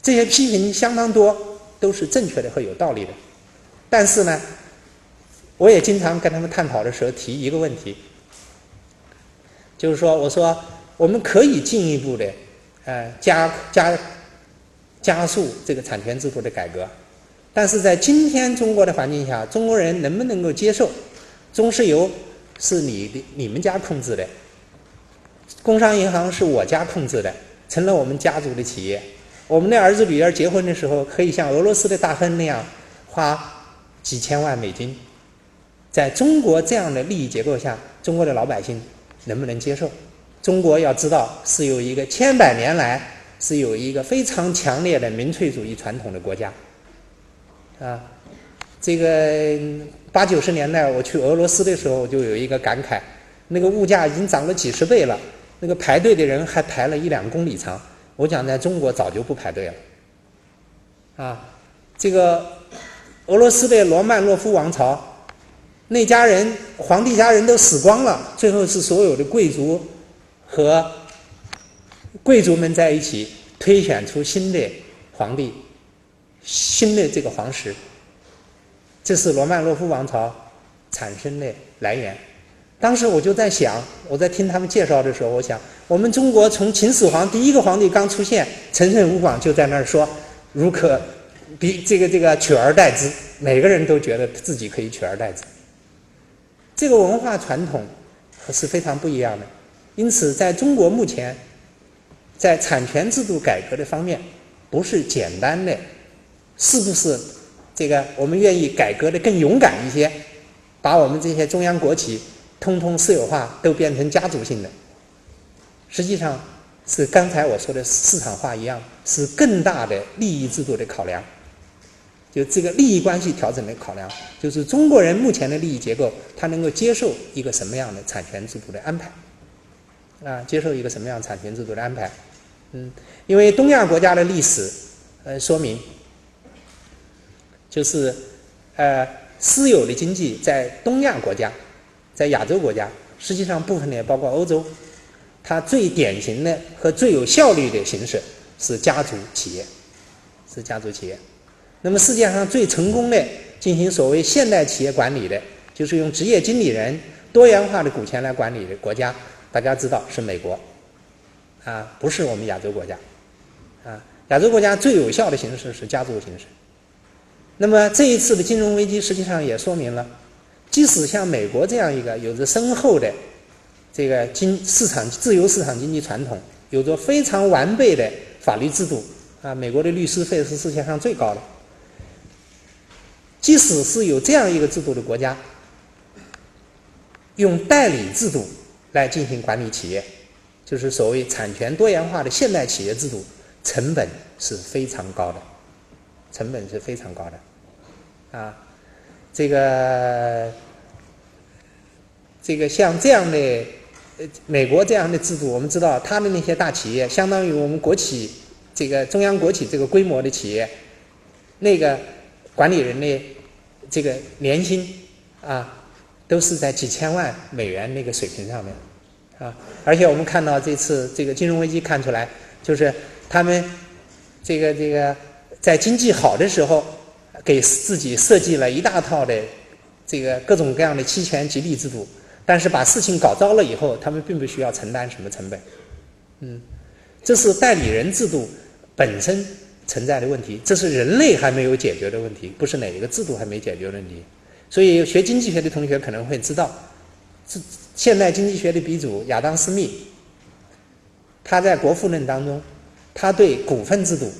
这些批评相当多，都是正确的和有道理的。但是呢，我也经常跟他们探讨的时候提一个问题，就是说，我说我们可以进一步的，呃，加加加速这个产权制度的改革，但是在今天中国的环境下，中国人能不能够接受中石油是你的你们家控制的，工商银行是我家控制的，成了我们家族的企业，我们的儿子女儿结婚的时候可以像俄罗斯的大亨那样花。几千万美金，在中国这样的利益结构下，中国的老百姓能不能接受？中国要知道是有一个千百年来是有一个非常强烈的民粹主义传统的国家，啊，这个八九十年代我去俄罗斯的时候，就有一个感慨，那个物价已经涨了几十倍了，那个排队的人还排了一两公里长。我讲在中国早就不排队了，啊，这个俄罗斯的罗曼诺夫王朝。那家人，皇帝家人都死光了，最后是所有的贵族和贵族们在一起推选出新的皇帝，新的这个皇室。这是罗曼诺夫王朝产生的来源。当时我就在想，我在听他们介绍的时候，我想，我们中国从秦始皇第一个皇帝刚出现，陈胜吴广就在那儿说，如可比这个这个取而代之，每个人都觉得自己可以取而代之。这个文化传统是非常不一样的，因此在中国目前，在产权制度改革的方面，不是简单的，是不是这个我们愿意改革的更勇敢一些，把我们这些中央国企通通私有化，都变成家族性的，实际上是刚才我说的市场化一样，是更大的利益制度的考量。就这个利益关系调整的考量，就是中国人目前的利益结构，他能够接受一个什么样的产权制度的安排？啊，接受一个什么样产权制度的安排？嗯，因为东亚国家的历史，呃，说明，就是呃，私有的经济在东亚国家，在亚洲国家，实际上部分也包括欧洲，它最典型的和最有效率的形式是家族企业，是家族企业。那么世界上最成功的进行所谓现代企业管理的，就是用职业经理人多元化的股权来管理的国家，大家知道是美国，啊，不是我们亚洲国家，啊，亚洲国家最有效的形式是家族形式。那么这一次的金融危机实际上也说明了，即使像美国这样一个有着深厚的这个经市场自由市场经济传统，有着非常完备的法律制度，啊，美国的律师费是世界上最高的。即使是有这样一个制度的国家，用代理制度来进行管理企业，就是所谓产权多元化的现代企业制度，成本是非常高的，成本是非常高的，啊，这个这个像这样的呃美国这样的制度，我们知道，它的那些大企业，相当于我们国企这个中央国企这个规模的企业，那个。管理人的这个年薪啊，都是在几千万美元那个水平上面啊，而且我们看到这次这个金融危机看出来，就是他们这个这个在经济好的时候，给自己设计了一大套的这个各种各样的期权激励制度，但是把事情搞糟了以后，他们并不需要承担什么成本，嗯，这是代理人制度本身。存在的问题，这是人类还没有解决的问题，不是哪一个制度还没解决问题。所以学经济学的同学可能会知道，是现代经济学的鼻祖亚当·斯密，他在《国富论》当中，他对股份制度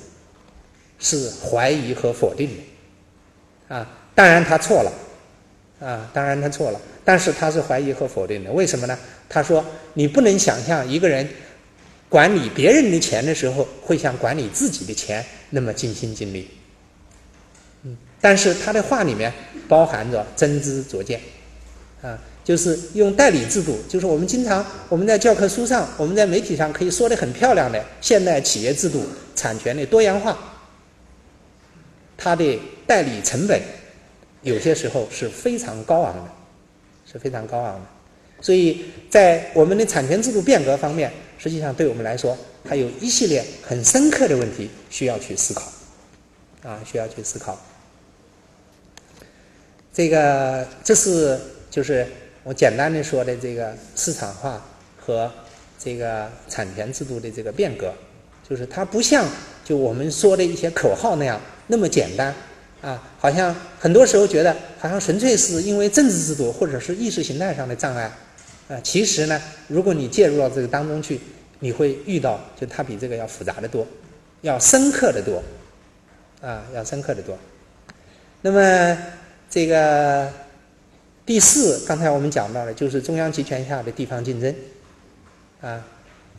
是怀疑和否定的。啊，当然他错了，啊，当然他错了，但是他是怀疑和否定的。为什么呢？他说，你不能想象一个人。管理别人的钱的时候，会像管理自己的钱那么尽心尽力。嗯，但是他的话里面包含着真知灼见，啊，就是用代理制度，就是我们经常我们在教科书上、我们在媒体上可以说的很漂亮的现代企业制度、产权的多元化，它的代理成本有些时候是非常高昂的，是非常高昂的。所以在我们的产权制度变革方面。实际上，对我们来说，还有一系列很深刻的问题需要去思考，啊，需要去思考。这个，这是就是我简单的说的这个市场化和这个产权制度的这个变革，就是它不像就我们说的一些口号那样那么简单，啊，好像很多时候觉得好像纯粹是因为政治制度或者是意识形态上的障碍。啊，其实呢，如果你介入到这个当中去，你会遇到，就它比这个要复杂的多，要深刻的多，啊，要深刻的多。那么这个第四，刚才我们讲到了，就是中央集权下的地方竞争，啊，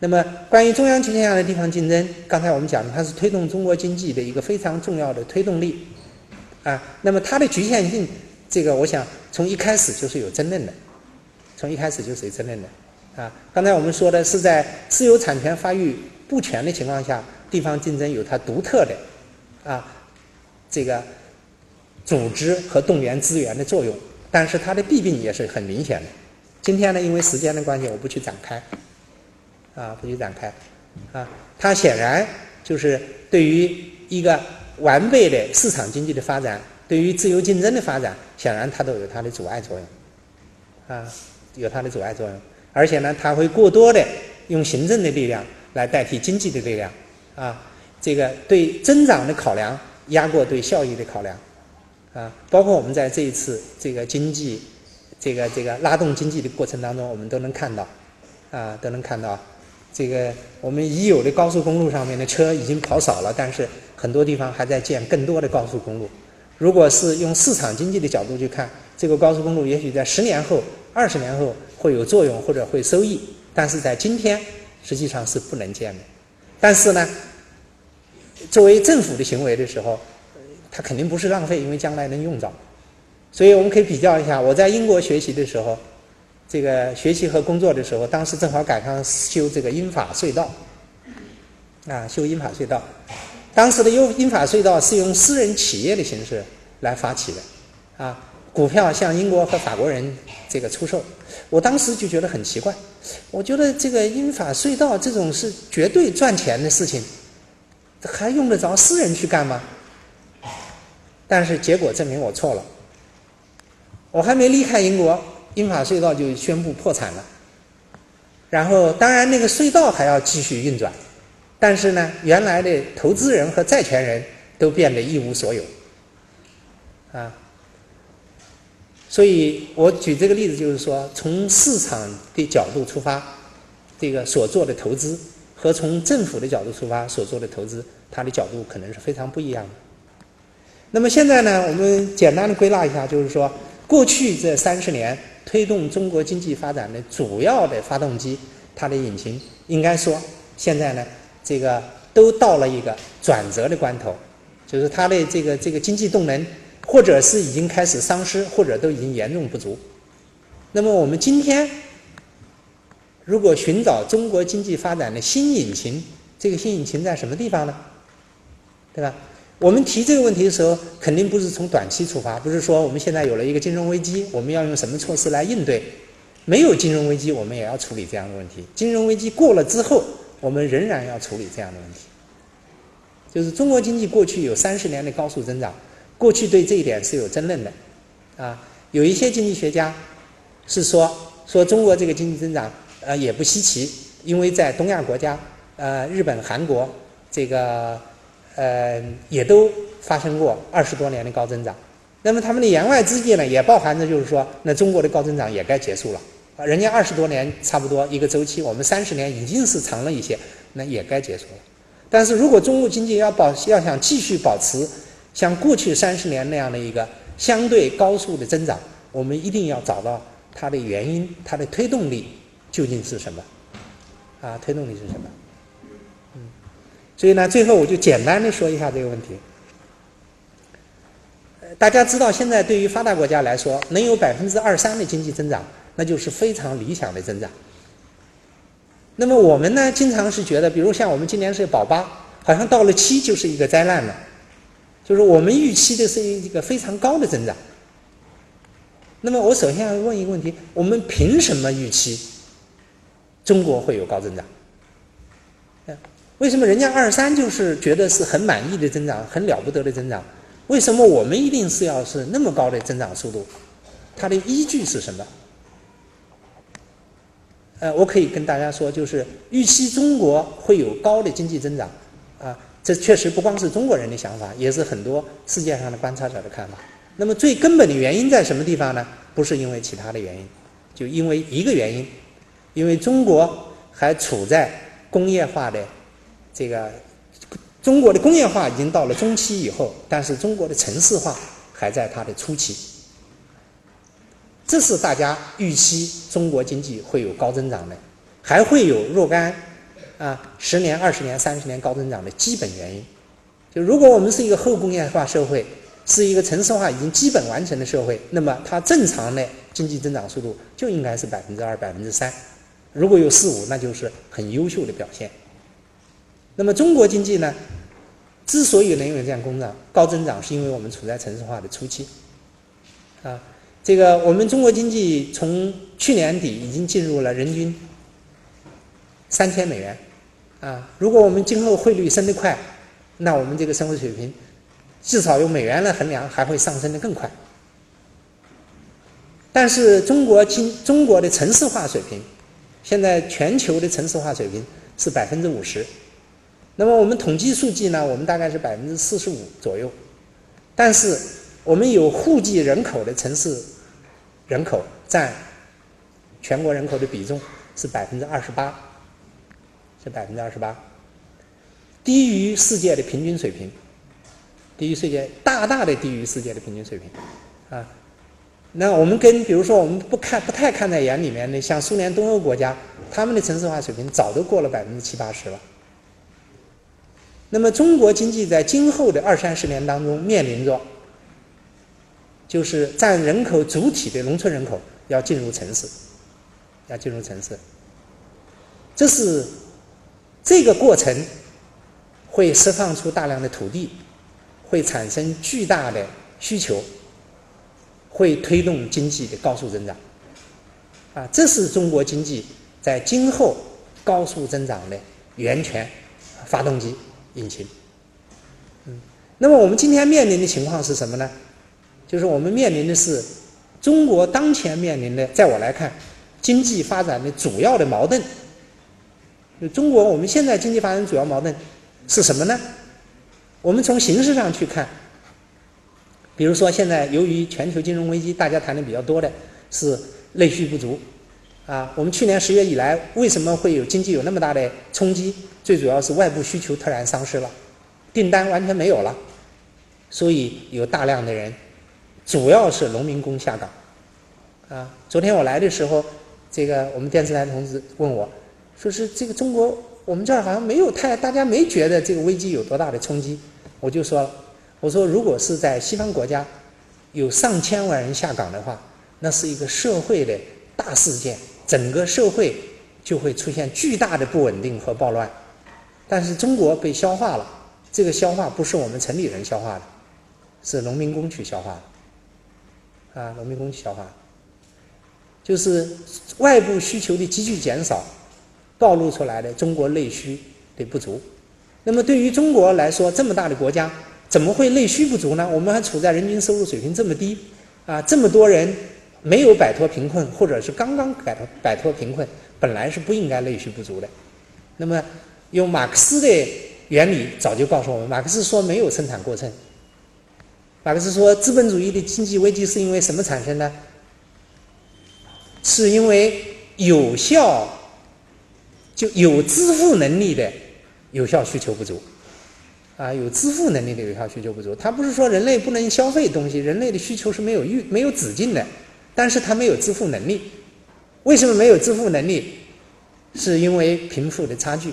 那么，关于中央集权下的地方竞争，刚才我们讲，它是推动中国经济的一个非常重要的推动力，啊，那么它的局限性，这个我想从一开始就是有争论的，从一开始就是有争论的，啊，刚才我们说的是在私有产权发育不全的情况下，地方竞争有它独特的，啊，这个组织和动员资源的作用，但是它的弊病也是很明显的。今天呢，因为时间的关系，我不去展开。啊，不去展开，啊，它显然就是对于一个完备的市场经济的发展，对于自由竞争的发展，显然它都有它的阻碍作用，啊，有它的阻碍作用，而且呢，它会过多的用行政的力量来代替经济的力量，啊，这个对增长的考量压过对效益的考量，啊，包括我们在这一次这个经济，这个这个拉动经济的过程当中，我们都能看到，啊，都能看到。这个我们已有的高速公路上面的车已经跑少了，但是很多地方还在建更多的高速公路。如果是用市场经济的角度去看，这个高速公路也许在十年后、二十年后会有作用或者会收益，但是在今天实际上是不能建的。但是呢，作为政府的行为的时候，它肯定不是浪费，因为将来能用着。所以我们可以比较一下，我在英国学习的时候。这个学习和工作的时候，当时正好赶上修这个英法隧道，啊，修英法隧道。当时的英英法隧道是用私人企业的形式来发起的，啊，股票向英国和法国人这个出售。我当时就觉得很奇怪，我觉得这个英法隧道这种是绝对赚钱的事情，还用得着私人去干吗？但是结果证明我错了，我还没离开英国。英法隧道就宣布破产了，然后当然那个隧道还要继续运转，但是呢，原来的投资人和债权人都变得一无所有，啊，所以我举这个例子就是说，从市场的角度出发，这个所做的投资和从政府的角度出发所做的投资，它的角度可能是非常不一样的。那么现在呢，我们简单的归纳一下，就是说，过去这三十年。推动中国经济发展的主要的发动机，它的引擎，应该说现在呢，这个都到了一个转折的关头，就是它的这个这个经济动能，或者是已经开始丧失，或者都已经严重不足。那么我们今天如果寻找中国经济发展的新引擎，这个新引擎在什么地方呢？对吧？我们提这个问题的时候，肯定不是从短期出发，不是说我们现在有了一个金融危机，我们要用什么措施来应对？没有金融危机，我们也要处理这样的问题。金融危机过了之后，我们仍然要处理这样的问题。就是中国经济过去有三十年的高速增长，过去对这一点是有争论的，啊，有一些经济学家是说说中国这个经济增长呃也不稀奇，因为在东亚国家，呃，日本、韩国这个。呃，也都发生过二十多年的高增长，那么他们的言外之意呢，也包含着就是说，那中国的高增长也该结束了啊。人家二十多年差不多一个周期，我们三十年已经是长了一些，那也该结束了。但是如果中国经济要保要想继续保持像过去三十年那样的一个相对高速的增长，我们一定要找到它的原因，它的推动力究竟是什么？啊，推动力是什么？所以呢，最后我就简单的说一下这个问题。大家知道，现在对于发达国家来说，能有百分之二三的经济增长，那就是非常理想的增长。那么我们呢，经常是觉得，比如像我们今年是保八，好像到了七就是一个灾难了，就是我们预期的是一个非常高的增长。那么我首先要问一个问题：我们凭什么预期中国会有高增长？为什么人家二三就是觉得是很满意的增长，很了不得的增长？为什么我们一定是要是那么高的增长速度？它的依据是什么？呃，我可以跟大家说，就是预期中国会有高的经济增长，啊，这确实不光是中国人的想法，也是很多世界上的观察者的看法。那么最根本的原因在什么地方呢？不是因为其他的原因，就因为一个原因，因为中国还处在工业化的。这个中国的工业化已经到了中期以后，但是中国的城市化还在它的初期。这是大家预期中国经济会有高增长的，还会有若干啊十年、二十年、三十年高增长的基本原因。就如果我们是一个后工业化社会，是一个城市化已经基本完成的社会，那么它正常的经济增长速度就应该是百分之二、百分之三。如果有四五，那就是很优秀的表现。那么中国经济呢，之所以能有这样增长、高增长，是因为我们处在城市化的初期。啊，这个我们中国经济从去年底已经进入了人均三千美元。啊，如果我们今后汇率升得快，那我们这个生活水平。至少用美元来衡量，还会上升的更快。但是中国经中国的城市化水平，现在全球的城市化水平是百分之五十。那么我们统计数据呢，我们大概是百分之四十五左右。但是我们有户籍人口的城市人口占全国人口的比重是百分之二十八，是百分之二十八，低于世界的平均水平。低于世界，大大的低于世界的平均水平，啊，那我们跟比如说我们不看不太看在眼里面的，像苏联东欧国家，他们的城市化水平早都过了百分之七八十了。那么中国经济在今后的二三十年当中面临着，就是占人口主体的农村人口要进入城市，要进入城市，这是这个过程会释放出大量的土地。会产生巨大的需求，会推动经济的高速增长，啊，这是中国经济在今后高速增长的源泉、发动机、引擎。嗯，那么我们今天面临的情况是什么呢？就是我们面临的是中国当前面临的，在我来看，经济发展的主要的矛盾。中国我们现在经济发展主要矛盾是什么呢？我们从形式上去看，比如说现在由于全球金融危机，大家谈的比较多的是内需不足，啊，我们去年十月以来为什么会有经济有那么大的冲击？最主要是外部需求突然丧失了，订单完全没有了，所以有大量的人，主要是农民工下岗，啊，昨天我来的时候，这个我们电视台同志问我，说是这个中国我们这儿好像没有太大家没觉得这个危机有多大的冲击。我就说，我说如果是在西方国家，有上千万人下岗的话，那是一个社会的大事件，整个社会就会出现巨大的不稳定和暴乱。但是中国被消化了，这个消化不是我们城里人消化的，是农民工去消化的，啊，农民工去消化，就是外部需求的急剧减少，暴露出来的中国内需的不足。那么对于中国来说，这么大的国家，怎么会内需不足呢？我们还处在人均收入水平这么低，啊，这么多人没有摆脱贫困，或者是刚刚摆脱摆脱贫困，本来是不应该内需不足的。那么用马克思的原理早就告诉我们，马克思说没有生产过剩。马克思说，资本主义的经济危机是因为什么产生呢？是因为有效就有支付能力的。有效需求不足，啊，有支付能力的有效需求不足。它不是说人类不能消费东西，人类的需求是没有欲没有止境的，但是他没有支付能力。为什么没有支付能力？是因为贫富的差距，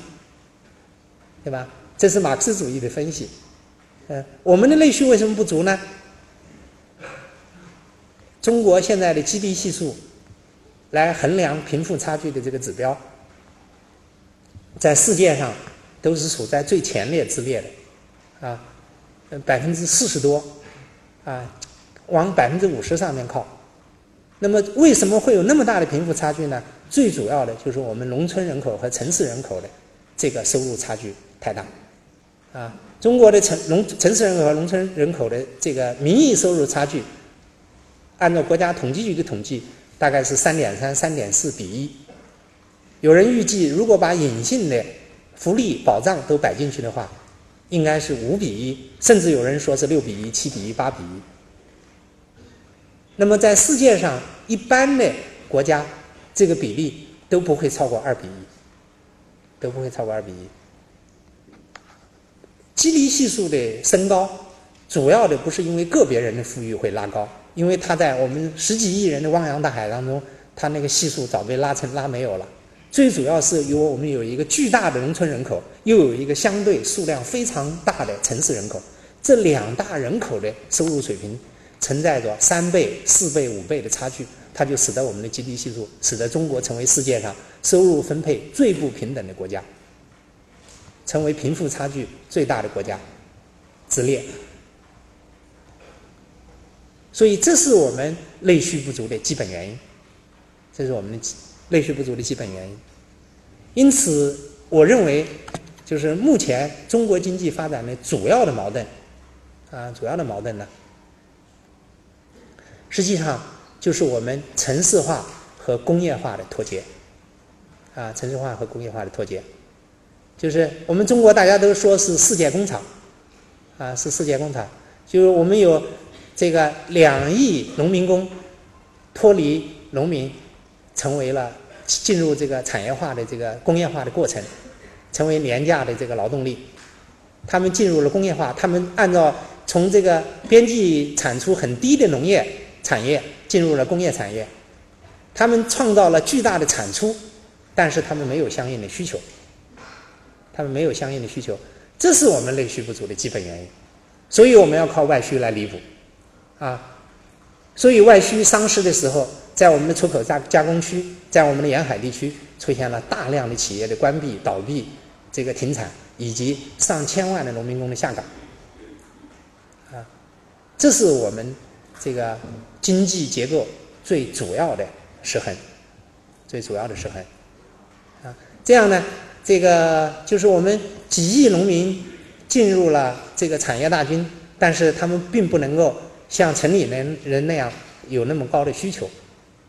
对吧？这是马克思主义的分析。嗯，我们的内需为什么不足呢？中国现在的 GDP 系数来衡量贫富差距的这个指标，在世界上。都是处在最前列之列的，啊，百分之四十多，啊，往百分之五十上面靠。那么为什么会有那么大的贫富差距呢？最主要的就是我们农村人口和城市人口的这个收入差距太大，啊，中国的城农城市人口和农村人口的这个名义收入差距，按照国家统计局的统计，大概是三点三、三点四比一。有人预计，如果把隐性的福利保障都摆进去的话，应该是五比一，甚至有人说是六比一、七比一、八比一。那么在世界上一般的国家，这个比例都不会超过二比一，都不会超过二比一。基尼系数的升高，主要的不是因为个别人的富裕会拉高，因为它在我们十几亿人的汪洋大海当中，它那个系数早被拉成拉没有了。最主要是由我们有一个巨大的农村人口，又有一个相对数量非常大的城市人口，这两大人口的收入水平存在着三倍、四倍、五倍的差距，它就使得我们的 GDP 系数，使得中国成为世界上收入分配最不平等的国家，成为贫富差距最大的国家之列。所以，这是我们内需不足的基本原因，这是我们的内需不足的基本原因。因此，我认为，就是目前中国经济发展的主要的矛盾，啊，主要的矛盾呢，实际上就是我们城市化和工业化的脱节，啊，城市化和工业化的脱节，就是我们中国大家都说是世界工厂，啊，是世界工厂，就是我们有。这个两亿农民工脱离农民，成为了进入这个产业化的这个工业化的过程，成为廉价的这个劳动力。他们进入了工业化，他们按照从这个边际产出很低的农业产业进入了工业产业，他们创造了巨大的产出，但是他们没有相应的需求，他们没有相应的需求，这是我们内需不足的基本原因，所以我们要靠外需来弥补。啊，所以外需丧失的时候，在我们的出口加加工区，在我们的沿海地区，出现了大量的企业的关闭、倒闭、这个停产，以及上千万的农民工的下岗。啊，这是我们这个经济结构最主要的失衡，最主要的失衡。啊，这样呢，这个就是我们几亿农民进入了这个产业大军，但是他们并不能够。像城里人人那样有那么高的需求，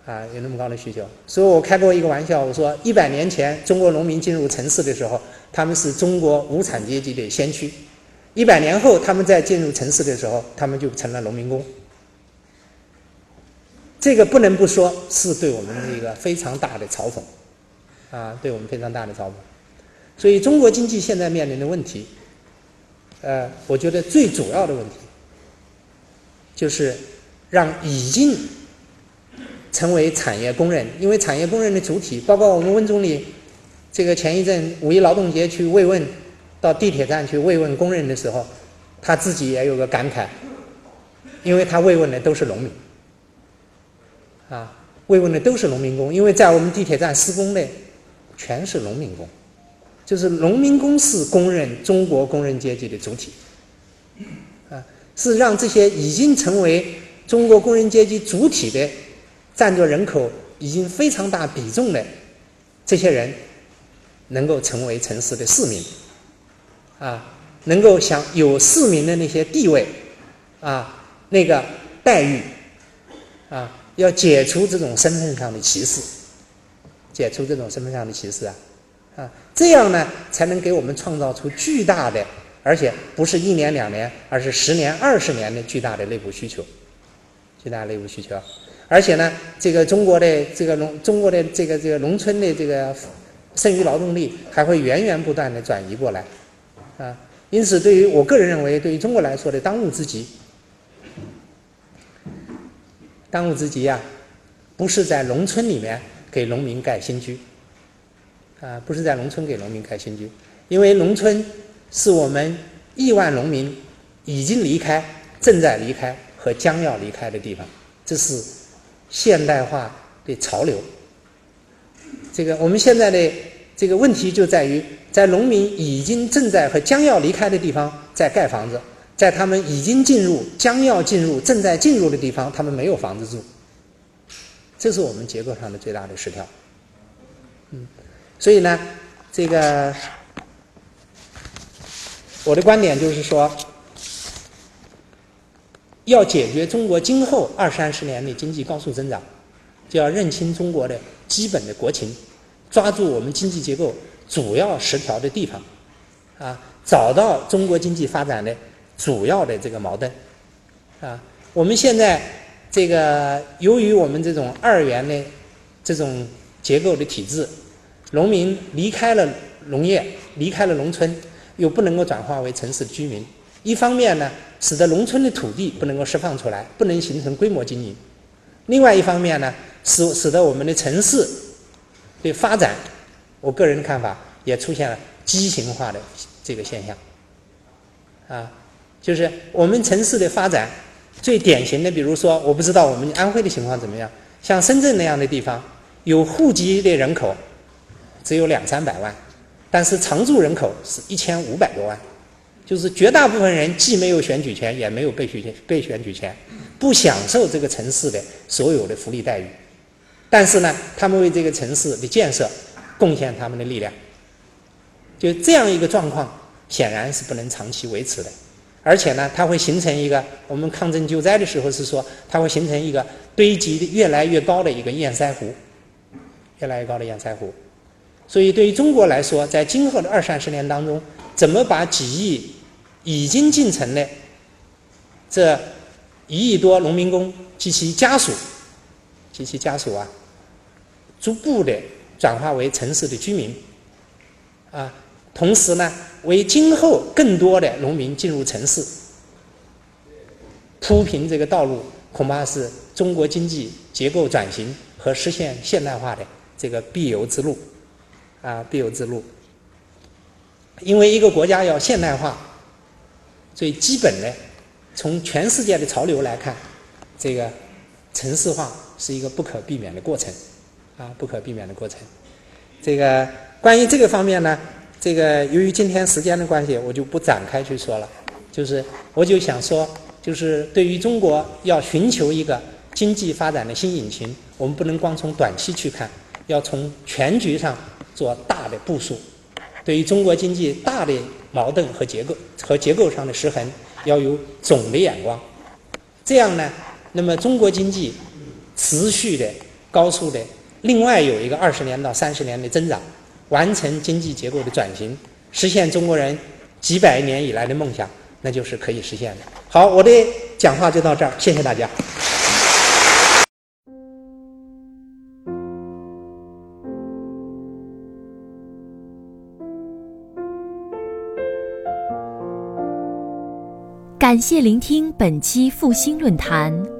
啊，有那么高的需求。所以我开过一个玩笑，我说一百年前中国农民进入城市的时候，他们是中国无产阶级的先驱；一百年后他们在进入城市的时候，他们就成了农民工。这个不能不说是对我们的一个非常大的嘲讽，啊，对我们非常大的嘲讽。所以中国经济现在面临的问题，呃，我觉得最主要的问题。就是让已经成为产业工人，因为产业工人的主体，包括我们温总理，这个前一阵五一劳动节去慰问，到地铁站去慰问工人的时候，他自己也有个感慨，因为他慰问的都是农民，啊，慰问的都是农民工，因为在我们地铁站施工的全是农民工，就是农民工是工人，中国工人阶级的主体。啊是让这些已经成为中国工人阶级主体的、占着人口已经非常大比重的这些人，能够成为城市的市民，啊，能够享有市民的那些地位，啊，那个待遇，啊，要解除这种身份上的歧视，解除这种身份上的歧视啊，啊，这样呢，才能给我们创造出巨大的。而且不是一年两年，而是十年、二十年的巨大的内部需求，巨大内部需求。而且呢，这个中国的这个农，中国的这个这个农村的这个剩余劳动力还会源源不断的转移过来，啊，因此对于我个人认为，对于中国来说的当务之急，当务之急呀，不是在农村里面给农民盖新居，啊，不是在农村给农民盖新居，因为农村。是我们亿万农民已经离开、正在离开和将要离开的地方，这是现代化的潮流。这个我们现在的这个问题就在于，在农民已经正在和将要离开的地方在盖房子，在他们已经进入、将要进入、正在进入的地方，他们没有房子住，这是我们结构上的最大的失调。嗯，所以呢，这个。我的观点就是说，要解决中国今后二三十年的经济高速增长，就要认清中国的基本的国情，抓住我们经济结构主要失调的地方，啊，找到中国经济发展的主要的这个矛盾，啊，我们现在这个由于我们这种二元的这种结构的体制，农民离开了农业，离开了农村。又不能够转化为城市的居民，一方面呢，使得农村的土地不能够释放出来，不能形成规模经营；另外一方面呢，使使得我们的城市的发展我个人的看法也出现了畸形化的这个现象。啊，就是我们城市的发展最典型的，比如说，我不知道我们安徽的情况怎么样，像深圳那样的地方，有户籍的人口只有两三百万，但是常住人口是一千五百多万。就是绝大部分人既没有选举权，也没有被选被选举权，不享受这个城市的所有的福利待遇，但是呢，他们为这个城市的建设贡献他们的力量。就这样一个状况，显然是不能长期维持的，而且呢，它会形成一个我们抗震救灾的时候是说，它会形成一个堆积的越来越高的一个堰塞湖，越来越高的堰塞湖。所以，对于中国来说，在今后的二三十年当中，怎么把几亿已经进城的这一亿多农民工及其家属及其家属啊，逐步的转化为城市的居民啊，同时呢，为今后更多的农民进入城市铺平这个道路，恐怕是中国经济结构转型和实现现代化的这个必由之路啊，必由之路。因为一个国家要现代化。最基本的，从全世界的潮流来看，这个城市化是一个不可避免的过程，啊，不可避免的过程。这个关于这个方面呢，这个由于今天时间的关系，我就不展开去说了。就是我就想说，就是对于中国要寻求一个经济发展的新引擎，我们不能光从短期去看，要从全局上做大的部署。对于中国经济大的矛盾和结构和结构上的失衡，要有总的眼光，这样呢，那么中国经济持续的高速的，另外有一个二十年到三十年的增长，完成经济结构的转型，实现中国人几百年以来的梦想，那就是可以实现的。好，我的讲话就到这儿，谢谢大家。感谢聆听本期复兴论坛。